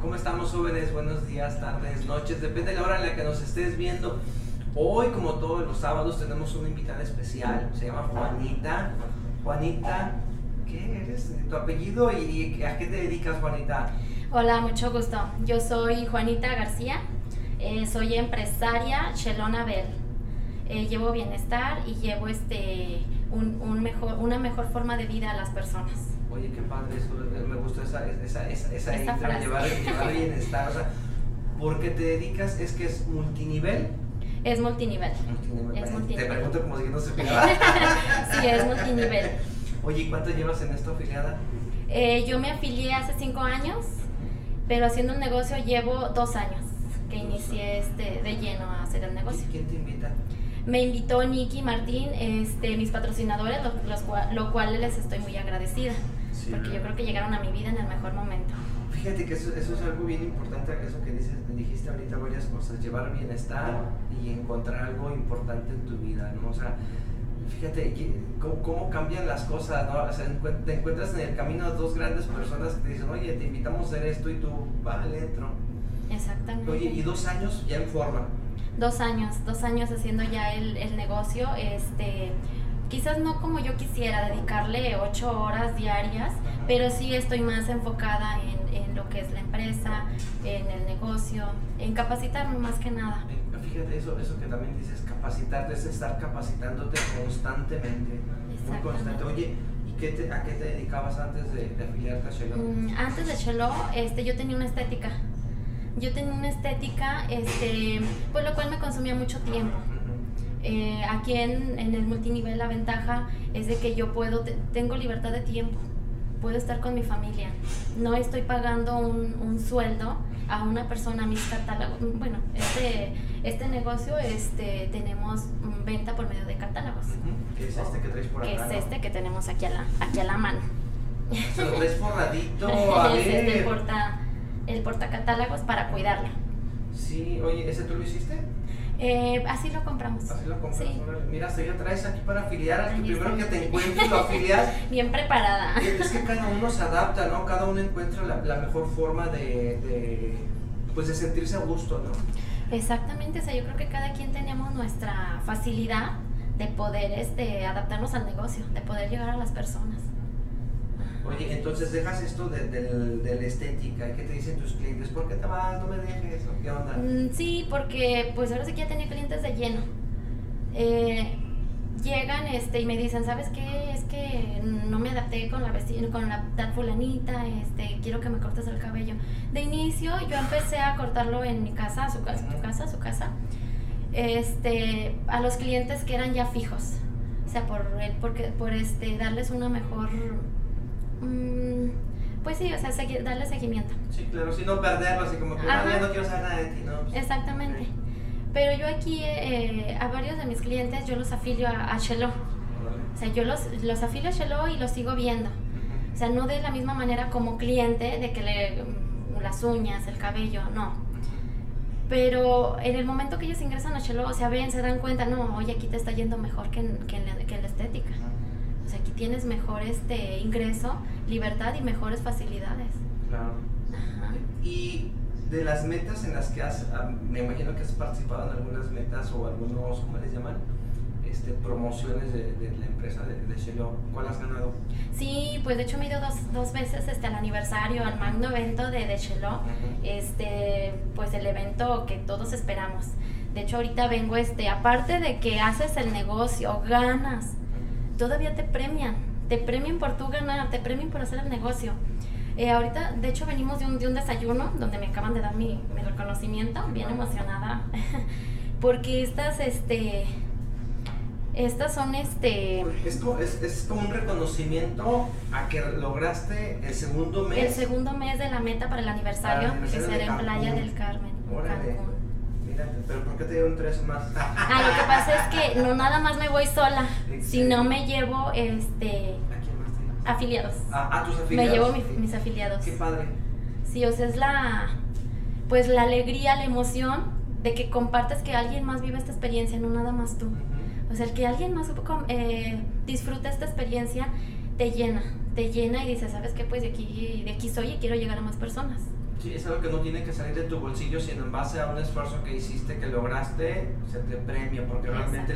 ¿Cómo estamos jóvenes? Buenos días, tardes, noches, depende de la hora en la que nos estés viendo. Hoy, como todos los sábados, tenemos una invitada especial, se llama Juanita. Juanita, ¿qué eres? ¿Tu apellido y a qué te dedicas, Juanita? Hola, mucho gusto. Yo soy Juanita García, eh, soy empresaria Chelona Bell. Eh, llevo bienestar y llevo este un mejor, una mejor forma de vida a las personas. Oye, qué padre eso, me gustó esa, esa, esa, esa intro, llevar, llevar bienestar, o sea, porque te dedicas, es que es multinivel. Es multinivel. multinivel. Es multinivel. Te pregunto como si no se sí, es multinivel. Oye, ¿cuánto llevas en esto afiliada? Eh, yo me afilié hace cinco años, pero haciendo el negocio llevo dos años que inicié este, de lleno a hacer el negocio. ¿Quién te invita? Me invitó Nicky Martín, este, mis patrocinadores, los, lo cual les estoy muy agradecida porque yo creo que llegaron a mi vida en el mejor momento. Fíjate que eso, eso es algo bien importante, eso que dices, dijiste ahorita varias cosas, llevar bienestar y encontrar algo importante en tu vida, ¿no? O sea, fíjate cómo, cómo cambian las cosas, ¿no? O sea, te encuentras en el camino dos grandes personas que te dicen, oye, te invitamos a hacer esto y tú, vale, entro. Exactamente. Oye, y dos años ya en forma. Dos años, dos años haciendo ya el, el negocio, este quizás no como yo quisiera dedicarle ocho horas diarias, pero sí estoy más enfocada en, en, lo que es la empresa, en el negocio, en capacitarme más que nada. Fíjate, eso, eso que también dices, capacitarte, es estar capacitándote constantemente, muy constante. Oye, ¿y qué te, a qué te dedicabas antes de, de afiliarte a Shelo? Mm, antes de Shelo, este, yo tenía una estética. Yo tenía una estética, este, pues lo cual me consumía mucho tiempo. Eh, aquí en, en, el multinivel la ventaja es de que yo puedo, tengo libertad de tiempo, puedo estar con mi familia, no estoy pagando un, un sueldo a una persona, mis catálogos. Bueno, este, este negocio este, tenemos venta por medio de catálogos. ¿Qué es este que traes por acá? Que es este que tenemos aquí a la, aquí a la mano. Se lo traes forradito, a es Este, el porta, el portacatálogos para cuidarlo. Sí, oye, ¿ese tú lo hiciste? Eh, así lo compramos. Así lo compramos. Sí. Mira, se ya traes aquí para afiliar al que primero que te encuentres lo afilias. Bien preparada. Es que cada uno se adapta, ¿no? Cada uno encuentra la, la mejor forma de, de, pues de sentirse a gusto, ¿no? Exactamente, o sea, yo creo que cada quien tenemos nuestra facilidad de poder este, adaptarnos al negocio, de poder llegar a las personas. Oye, entonces dejas esto de, de, la estética, ¿qué te dicen tus clientes? ¿Por qué te vas? No me dejes, ¿qué onda? Mm, sí, porque pues ahora sí que ya tenía clientes de lleno. Eh, llegan este, y me dicen, ¿sabes qué? Es que no me adapté con la vestida, con la fulanita, este, quiero que me cortes el cabello. De inicio yo empecé a cortarlo en mi casa, su casa, su casa, su casa, este, a los clientes que eran ya fijos. O sea, por, porque, por este, darles una mejor Mm, pues sí, o sea, darle seguimiento. Sí, claro, si no perderlo, así como que no, ya no quiero saber nada de ti, ¿no? Pues, Exactamente. Pero yo aquí, eh, a varios de mis clientes, yo los afilio a, a Shelo. O sea, yo los, los afilio a Shelo y los sigo viendo. O sea, no de la misma manera como cliente, de que le mm, las uñas, el cabello, no. Pero en el momento que ellos ingresan a Shelo, o sea, ven, se dan cuenta, no, oye, aquí te está yendo mejor que en, que en, la, que en la estética. Sea, aquí tienes mejor este ingreso, libertad y mejores facilidades. Claro. Y de las metas en las que has, ah, me imagino que has participado en algunas metas o algunos, ¿cómo les llaman? Este, promociones de, de, la empresa de, de Shelo. ¿Cuál has ganado? Sí, pues de hecho me he ido dos, dos veces este, al aniversario, al magno evento de, de Shelo. este, pues el evento que todos esperamos. De hecho ahorita vengo, este, aparte de que haces el negocio, ganas, todavía te premian, te premian por tú ganar, te premian por hacer el negocio. Eh, ahorita, de hecho, venimos de un, de un desayuno donde me acaban de dar mi, mi reconocimiento, bien emocionada, porque estas, este, estas son, este... Es como, es, es como un reconocimiento a que lograste el segundo mes. El segundo mes de la meta para el aniversario, que será en Playa del Carmen, Cancún pero ¿por qué te dieron tres más? ah, lo que pasa es que no nada más me voy sola, sino me llevo este afiliados. Ah, ah, tus afiliados. Me llevo mis afiliados. Qué padre. Sí, o sea, es la pues la alegría, la emoción de que compartes que alguien más vive esta experiencia, no nada más tú. O sea, el que alguien más eh, disfruta esta experiencia te llena, te llena y dices, ¿sabes qué? Pues de aquí, de aquí soy y quiero llegar a más personas. Sí, es algo que no tiene que salir de tu bolsillo, sino en base a un esfuerzo que hiciste, que lograste, se te premia, porque realmente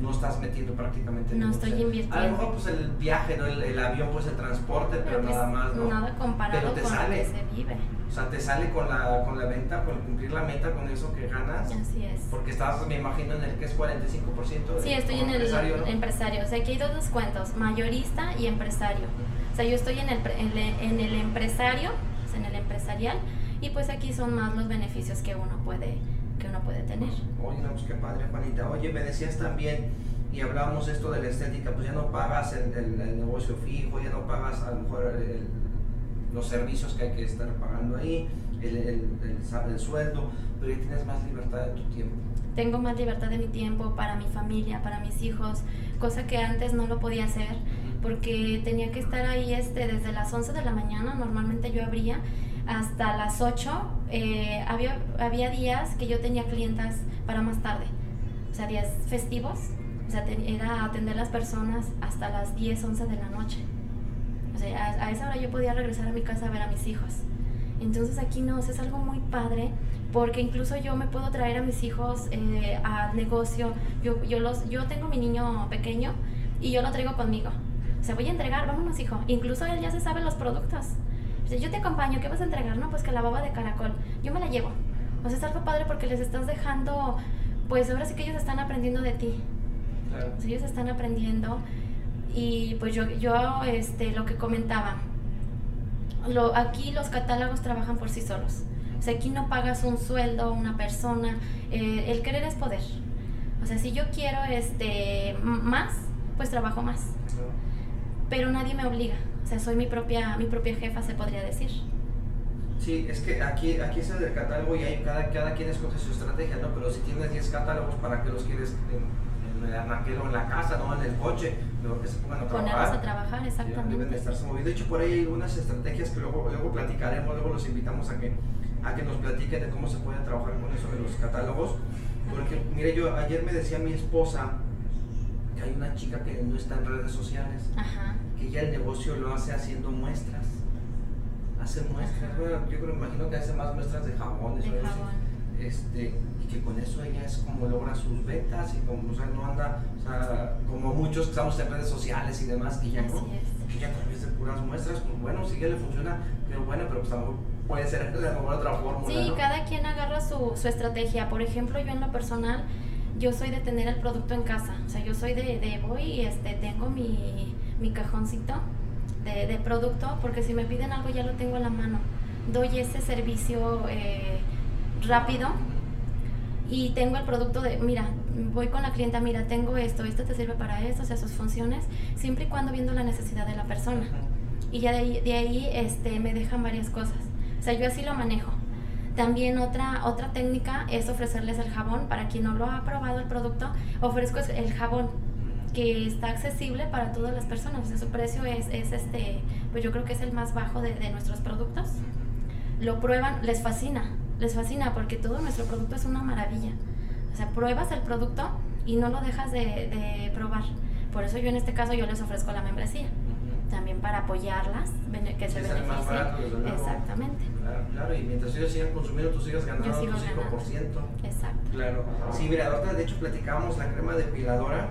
no estás metiendo prácticamente No estoy invirtiendo. A lo mejor pues el viaje, ¿no? el, avión, pues el transporte, pero, pues, nada más, ¿no? Nada comparado te con sale. lo que se vive. O sea, te sale con la, con la venta, con cumplir la meta, con eso que ganas. Así es. Porque estás, me imagino, en el que es 45%. De, sí, estoy en el empresario. O sea, aquí hay dos descuentos, mayorista y empresario. O sea, yo estoy en el, en el empresario, en el empresarial, y pues aquí son más los beneficios que uno puede, que uno puede tener. Oye, no, pues qué padre, Juanita. Oye, me decías también, y hablábamos esto de la estética, pues ya no pagas el, el, negocio fijo, ya no pagas a lo mejor los servicios que hay que estar pagando ahí, el, el, sueldo, pero ya tienes más libertad de tu tiempo. Tengo más libertad de mi tiempo para mi familia, para mis hijos, cosa que antes no lo podía hacer porque tenía que estar ahí este, desde las 11 de la mañana, normalmente yo abría hasta las 8. Eh, había, había días que yo tenía clientas para más tarde, o sea, días festivos, o sea, era atender las personas hasta las 10, 11 de la noche. O sea, a, esa hora yo podía regresar a mi casa a ver a mis hijos. Entonces aquí no, es algo muy padre porque incluso yo me puedo traer a mis hijos eh, al negocio. Yo, yo, los, yo tengo mi niño pequeño y yo lo traigo conmigo. O sea, voy a entregar, vámonos hijo. Incluso él ya se sabe los productos yo te acompaño, ¿qué vas a entregar? No, pues que la baba de caracol, yo me la llevo. O sea, es algo padre porque les estás dejando, pues ahora sí que ellos están aprendiendo de ti. Claro. ellos están aprendiendo y pues yo, yo este, lo que comentaba, lo, aquí los catálogos trabajan por sí solos. O sea, aquí no pagas un sueldo a una persona, eh, el querer es poder. O sea, si yo quiero este, más, pues trabajo más. Pero nadie me obliga sea, soy mi propia, mi propia jefa, se podría decir. Sí, es que aquí, aquí es el del catálogo y hay, cada, cada quien escoge su estrategia, ¿no? Pero si tienes 10 catálogos, ¿para qué los quieres en, en el arranquero, en la casa, no en el coche? Mejor que se pongan a trabajar. Ponerlos a trabajar, exactamente. deben estarse moviendo. De hecho, por ahí hay unas estrategias que luego, luego platicaremos, luego los invitamos a que, a que nos platiquen de cómo se puede trabajar con eso de los catálogos. Porque, mire, yo ayer me decía mi esposa que hay una chica que no está en redes sociales. Ajá que ya el negocio lo hace haciendo muestras. Hace muestras, bueno, yo creo, imagino que hace más muestras de jabones. De jabón. Este, y que con eso ella es como logra sus ventas y como, o sea, no anda, o sea, como muchos que estamos en redes sociales y demás, y ya no, que ya a través de puras muestras, pues bueno, si ya le funciona, pero bueno, pero pues tampoco puede ser de alguna otra forma. Sí, cada quien agarra su, su estrategia. Por ejemplo, yo en lo personal, yo soy de tener el producto en casa, o sea, yo soy de, de voy y este, tengo mi mi cajoncito de, de, producto, porque si me piden algo ya lo tengo a la mano. Doy ese servicio eh, rápido y tengo el producto de, mira, voy con la clienta, mira, tengo esto, esto te sirve para esto, o sea, sus funciones, siempre y cuando viendo la necesidad de la persona. Y ya de ahí, de ahí este, me dejan varias cosas. O sea, yo así lo manejo. También otra, otra técnica es ofrecerles el jabón. Para quien no lo ha probado el producto, ofrezco el jabón que está accesible para todas las personas. Su precio es, es, este, pues yo creo que es el más bajo de, de, nuestros productos. Lo prueban, les fascina, les fascina porque todo nuestro producto es una maravilla. O sea, pruebas el producto y no lo dejas de, de probar. Por eso yo en este caso yo les ofrezco la membresía. También para apoyarlas, que se beneficien. Exactamente. Claro, claro, y mientras ellos sigan consumiendo, tú sigas ganando tu 5%. Exacto. Claro. Sí, mira, ahorita de hecho platicábamos la crema depiladora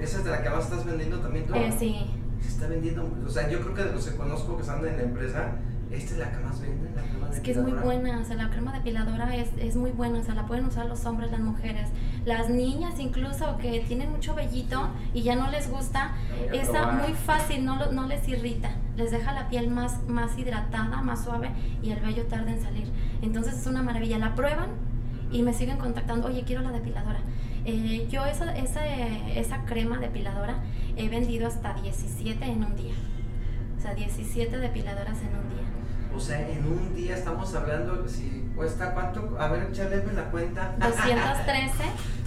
¿Esa es de la que ahora estás vendiendo también tú? Eh, sí. Se está vendiendo, o sea, yo creo que de los que conozco que están en la empresa, esta es la que más vende, la crema Es que es muy buena, o sea, la crema depiladora es, es muy buena, o sea, la pueden usar los hombres, las mujeres, las niñas incluso que tienen mucho vellito y ya no les gusta, esa muy fácil, no, no les irrita, les deja la piel más, más hidratada, más suave y el vello tarda en salir. Entonces es una maravilla, la prueban y me siguen contactando, oye, quiero la depiladora. Eh, yo esa, esa, esa crema depiladora he vendido hasta 17 en un día. O sea, 17 depiladoras en un día. O sea, en un día estamos hablando, si cuesta cuánto, a ver, échale la cuenta. 213.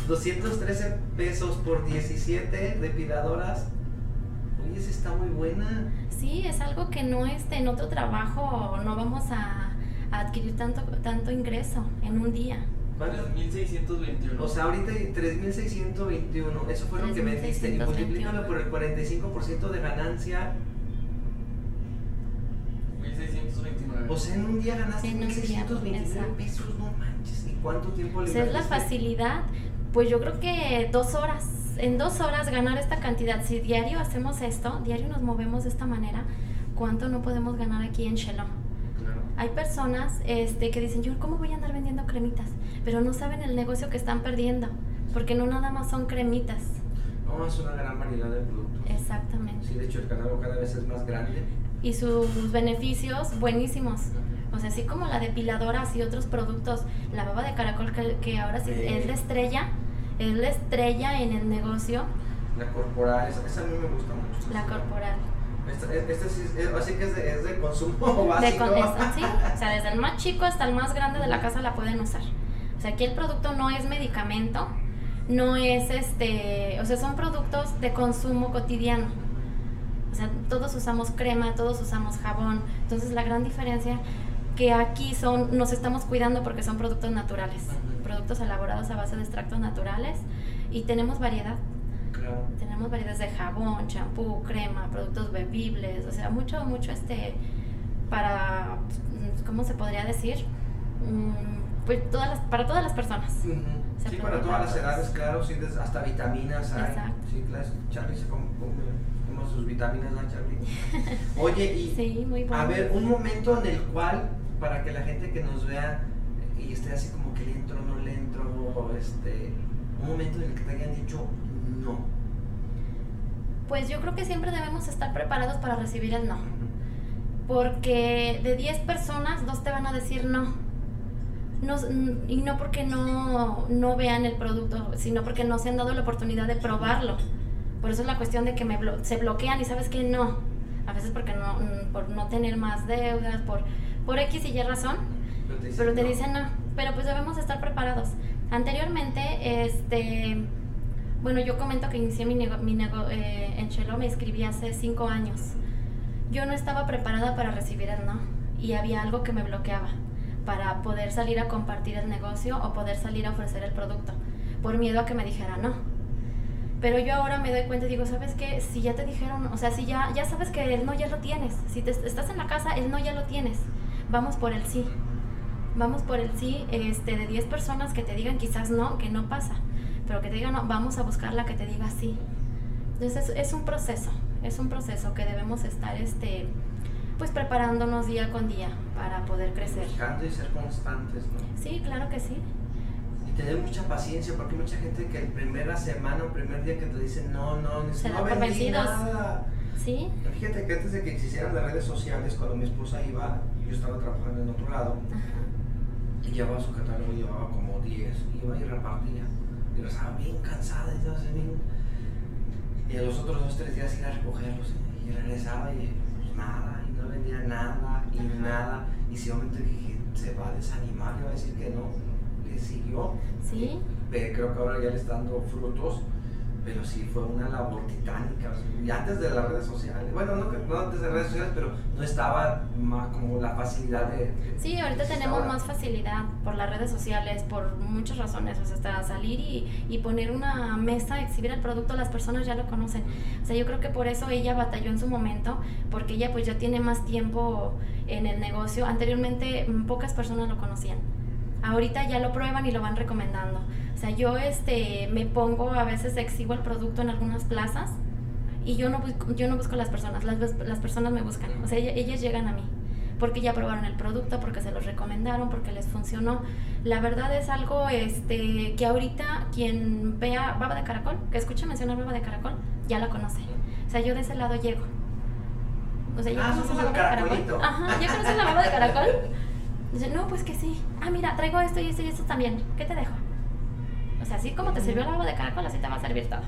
213 pesos por 17 depiladoras. Oye, esa está muy buena. Sí, es algo que no este, en otro trabajo no vamos a, a adquirir tanto, tanto ingreso en un día. 3.621. O sea, ahorita hay 3.621. Eso fue lo que me diste. Y multiplícalo por el 45% de ganancia. 1.629 O sea, en un día ganaste En un día, 1.629 exacto. pesos, no manches. ¿Y cuánto tiempo le O sea, es la facilidad, pues yo creo que dos horas, en dos horas ganar esta cantidad. Si diario hacemos esto, diario nos movemos de esta manera, ¿cuánto no podemos ganar aquí en Shelo? Claro. Hay personas este, que dicen, yo cómo voy a andar vendiendo cremitas, pero no saben el negocio que están perdiendo, porque no nada más son cremitas. No, es una gran variedad de productos. Exactamente. Sí, de hecho el catálogo cada vez es más grande. Y sus beneficios buenísimos. O sea, así como la depiladora, así otros productos, la baba de caracol que, que ahora sí Sí. es la estrella, es la estrella en el negocio, La corporal, esa, esa a mí me gusta mucho. la corporal. Esta, esta sí es, así que es de, es de consumo básico. De con- es- sí, o sea, desde el más chico hasta el más grande de la casa la pueden usar. O sea, aquí el producto no es medicamento, no es este, o sea, son productos de consumo cotidiano. O sea, todos usamos crema, todos usamos jabón. Entonces, la gran diferencia que aquí son, nos estamos cuidando porque son productos naturales, productos elaborados a base de extractos naturales y tenemos variedad. Claro. Tenemos variedades de jabón, champú, crema, productos bebibles, o sea, mucho, mucho este, para, ¿cómo se podría decir? Mm, Pues todas las, para todas las personas. Se Sí, para todas las edades, claro, sí, hasta vitaminas hay. Exacto. Sí, claro, Charlie se come, come- come sus vitaminas, ¿no, Charlie? Oye, y Sí, muy bueno. a ver, un momento en el cual, para que la gente que nos vea y esté así como que le entro, no le entro, este, un momento en el que te hayan dicho no. Pues yo creo que siempre debemos estar preparados para recibir el no. Porque de 10 personas, dos te van a decir no. No, y no porque no, no vean el producto, sino porque no se han dado la oportunidad de probarlo. Por eso es la cuestión de que me blo- se bloquean y sabes que no. A veces porque no, mm, por no tener más deudas, por, por X y Y razón. Pero te dicen Pero te no. dicen no. Pero pues debemos estar preparados. Anteriormente, este, bueno, yo comento que inicié mi, nego- mi nego- eh, en Chelo, me inscribí hace cinco años. Yo no estaba preparada para recibir el no y había algo que me bloqueaba para poder salir a compartir el negocio o poder salir a ofrecer el producto, por miedo a que me dijera no. Pero yo ahora me doy cuenta y digo, ¿sabes qué? Si ya te dijeron, o sea, si ya, ya sabes que el no ya lo tienes, si te, estás en la casa, el no ya lo tienes, vamos por el sí. Vamos por el sí este, de 10 personas que te digan quizás no, que no pasa, pero que te digan no, vamos a buscar la que te diga sí. Entonces es, es un proceso, es un proceso que debemos estar este, pues preparándonos día con día para poder crecer. Buscando y ser constantes, ¿no? Sí, claro que sí. Y tener mucha paciencia, porque hay mucha gente que el primera semana o primer día que te dicen no, no, Se no por vendí vencidos. nada. Sí, Fíjate que antes de que existieran las redes sociales, cuando mi esposa iba, yo estaba trabajando en otro lado, Ajá. y llevaba su catálogo, llevaba como 10, iba y repartía. Y yo estaba bien cansada, y estaba así bien. Y a los otros dos, tres días iba a recogerlos, y regresaba y pues nada, no vendía nada, y nada. Y si un momento dije, se va a desanimar, le va a decir que no, le siguió. sí. Pero creo que ahora ya le está dando frutos, pero sí fue una labor titánica. o sea, Y antes de las redes sociales, bueno, no, no antes de las redes sociales, pero no estaba más como la facilidad de. de- Sí, ahorita tenemos ahora. más facilidad por las redes sociales, por muchas razones. O sea, hasta salir y, y poner una mesa, exhibir el producto, las personas ya lo conocen. O sea, yo creo que por eso ella batalló en su momento, porque ella pues ya tiene más tiempo en el negocio. Anteriormente mm, pocas personas lo conocían. Ahorita ya lo prueban y lo van recomendando. O sea, yo este me pongo a veces exhibo el producto en algunas plazas y yo no busco, yo no busco las personas, las, las personas me buscan. O sea, ella- ellas llegan a mí porque ya probaron el producto, porque se los recomendaron, porque les funcionó. La verdad es algo este que ahorita quien vea baba de caracol, que escuche mencionar baba de caracol, ya la conoce. O sea, yo de ese lado llego. O sea, ya Ah, somos la baba de caracol. Ajá, ya conocen la baba de caracol. Dice, no, pues que sí. Ah, mira, traigo esto y esto y esto también. ¿Qué te dejo? O sea, así como te sirvió la baba de caracol, así te va a servir todo.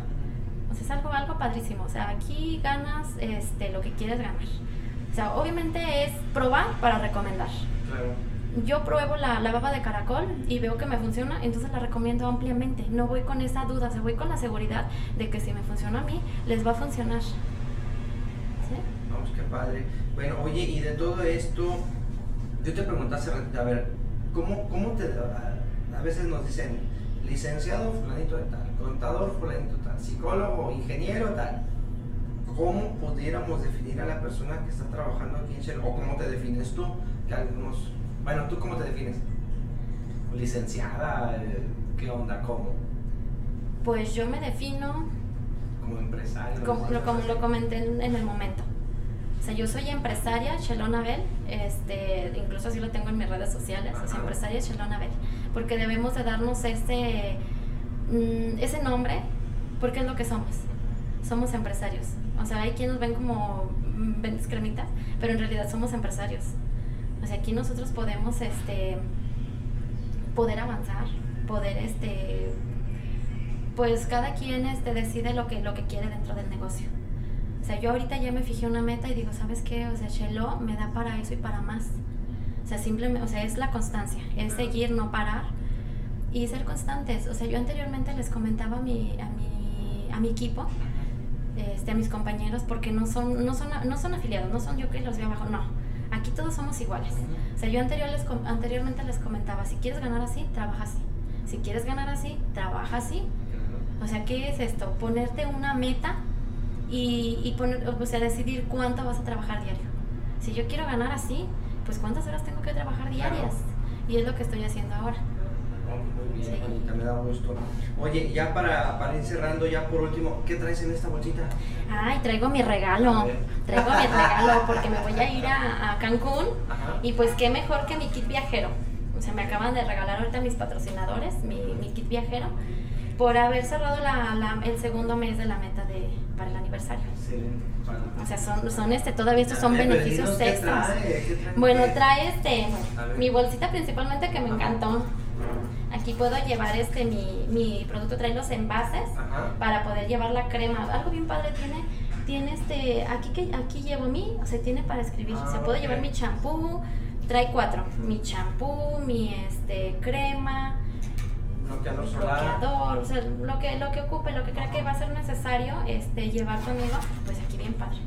O sea, es algo, algo padrísimo. O sea, aquí ganas este, lo que quieres ganar. O sea, obviamente es probar para recomendar. Claro. Yo pruebo la, la baba de caracol y veo que me funciona, entonces la recomiendo ampliamente. No voy con esa duda, o sea, voy con la seguridad de que si me funciona a mí, les va a funcionar. ¿Sí? Vamos, qué padre. Bueno, oye, y de todo esto, yo te pregunté hace ratito, a ver, ¿cómo, cómo te... A, a veces nos dicen, licenciado fulanito de tal, contador fulanito tal, psicólogo, ingeniero tal. ¿Cómo pudiéramos definir a la persona que está trabajando aquí en Shell? ¿O cómo te defines tú? que algunos, bueno, ¿tú cómo te defines? ¿Licenciada? ¿Qué onda? ¿Cómo? Pues yo me defino como empresaria. Como lo, como lo comenté en, en, el momento. O sea, yo soy empresaria, Shelon Abel, este, incluso así lo tengo en mis redes sociales, o sea, empresaria Shelon Abel, porque debemos de darnos ese, mm, ese nombre, porque es lo que somos. Somos empresarios. O sea, hay quienes nos ven como mm, vendes cremitas, pero en realidad somos empresarios. O sea, aquí nosotros podemos este, poder avanzar, poder este, pues cada quien este, decide lo que, lo que quiere dentro del negocio. O sea, yo ahorita ya me fijé una meta y digo, ¿sabes qué? O sea, Shelo me da para eso y para más. O sea, simplemente, o sea, es la constancia, es seguir, no parar y ser constantes. O sea, yo anteriormente les comentaba a mi, a mi, a mi equipo, este, a mis compañeros, porque no son, no, son, no son afiliados, no son yo que los veo abajo, no. Aquí todos somos iguales. O sea, yo anterior les, anteriormente les comentaba, si quieres ganar así, trabaja así. Si quieres ganar así, trabaja así o sea, ¿qué es esto? Ponerte una meta y, y poner, o sea, decidir cuánto vas a trabajar diario. Si yo quiero ganar así, pues cuántas horas tengo que trabajar diarias. Y es lo que estoy haciendo ahora. Muy bien, Juanita, me da gusto. Oye, ya para, para ir cerrando, ya por último, ¿qué traes en esta bolsita? Ay, traigo mi regalo. Traigo mi regalo porque me voy a ir a, a Cancún. Y pues qué mejor que mi kit viajero. O sea, me acaban de regalar ahorita mis patrocinadores, mi, mi kit viajero por haber cerrado la, el segundo mes de la meta de, para el aniversario. Excelente. O sea, son, son este, todavía estos son beneficios extras. Bueno, trae este, mi bolsita principalmente que me encantó. Aquí puedo llevar este mi, mi producto, trae los envases para poder llevar la crema. Algo bien padre tiene, tiene este, aquí que aquí llevo mi, o sea, tiene para escribir. se puede llevar mi champú, trae cuatro, mi champú, mi este crema, bloqueador solar. Bloqueador, o sea, lo que, lo que ocupe, lo que crea que va a ser necesario este, llevar conmigo, pues aquí bien padre.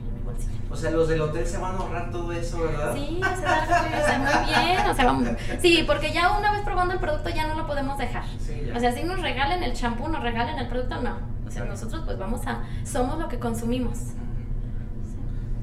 O sea, los del hotel se van a ahorrar todo eso, ¿verdad? Sí, o sea, muy bien, o sea, vamos, sí, porque ya una vez probando el producto ya no lo podemos dejar. Sí, o sea, si nos regalen el champú, nos regalen el producto, no. O sea, nosotros pues vamos a, somos lo que consumimos.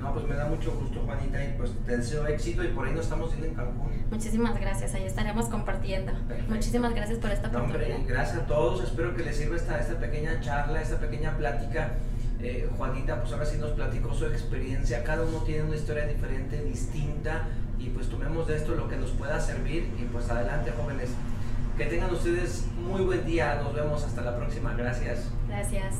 No, pues me da mucho gusto, Juanita, y pues te deseo éxito y por ahí nos estamos viendo en Cancún. Muchísimas gracias, ahí estaremos compartiendo. Muchísimas gracias por esta oportunidad. hombre, gracias a todos, espero que les sirva esta, esta pequeña charla, esta pequeña plática. Eh, Juanita, pues ahora sí nos platicó su experiencia, cada uno tiene una historia diferente, distinta, y pues tomemos de esto lo que nos pueda servir, y pues adelante, jóvenes. Que tengan ustedes muy buen día, nos vemos hasta la próxima, gracias. Gracias.